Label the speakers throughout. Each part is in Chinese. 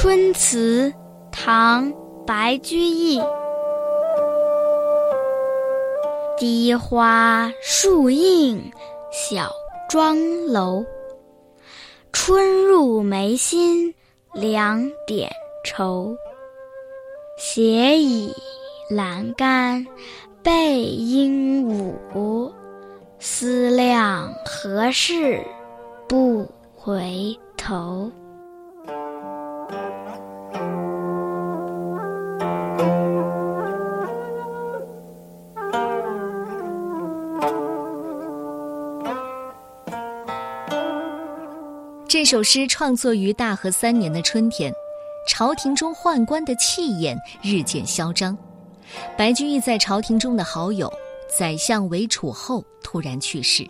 Speaker 1: 春词，唐·白居易。低花树映小庄楼，春入眉心两点愁。斜倚栏杆背鹦鹉，思量何事不回头。
Speaker 2: 这首诗创作于大和三年的春天，朝廷中宦官的气焰日渐嚣张。白居易在朝廷中的好友宰相韦楚后突然去世，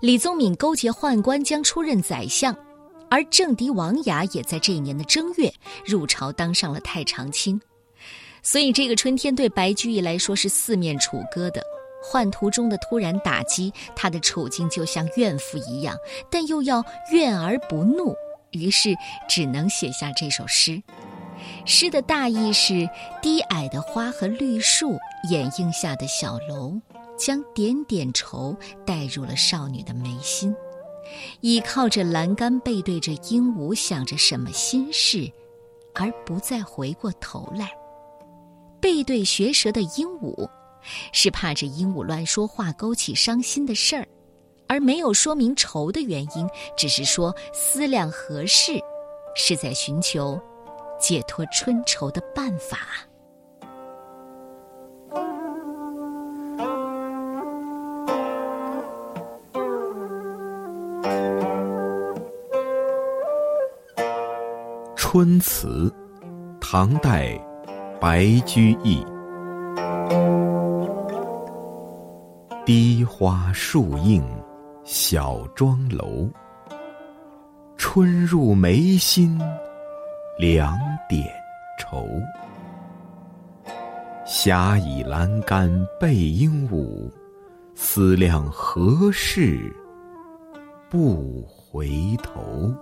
Speaker 2: 李宗闵勾结宦官将出任宰相，而政敌王雅也在这一年的正月入朝当上了太常卿。所以这个春天对白居易来说是四面楚歌的。宦途中的突然打击，他的处境就像怨妇一样，但又要怨而不怒，于是只能写下这首诗。诗的大意是：低矮的花和绿树掩映下的小楼，将点点愁带入了少女的眉心。倚靠着栏杆，背对着鹦鹉，想着什么心事，而不再回过头来。背对学舌的鹦鹉。是怕这鹦鹉乱说话勾起伤心的事儿，而没有说明愁的原因，只是说思量何事，是在寻求解脱春愁的办法。
Speaker 3: 春词，唐代，白居易。低花树映小庄楼，春入眉心两点愁。斜倚栏杆背鹦鹉，思量何事不回头。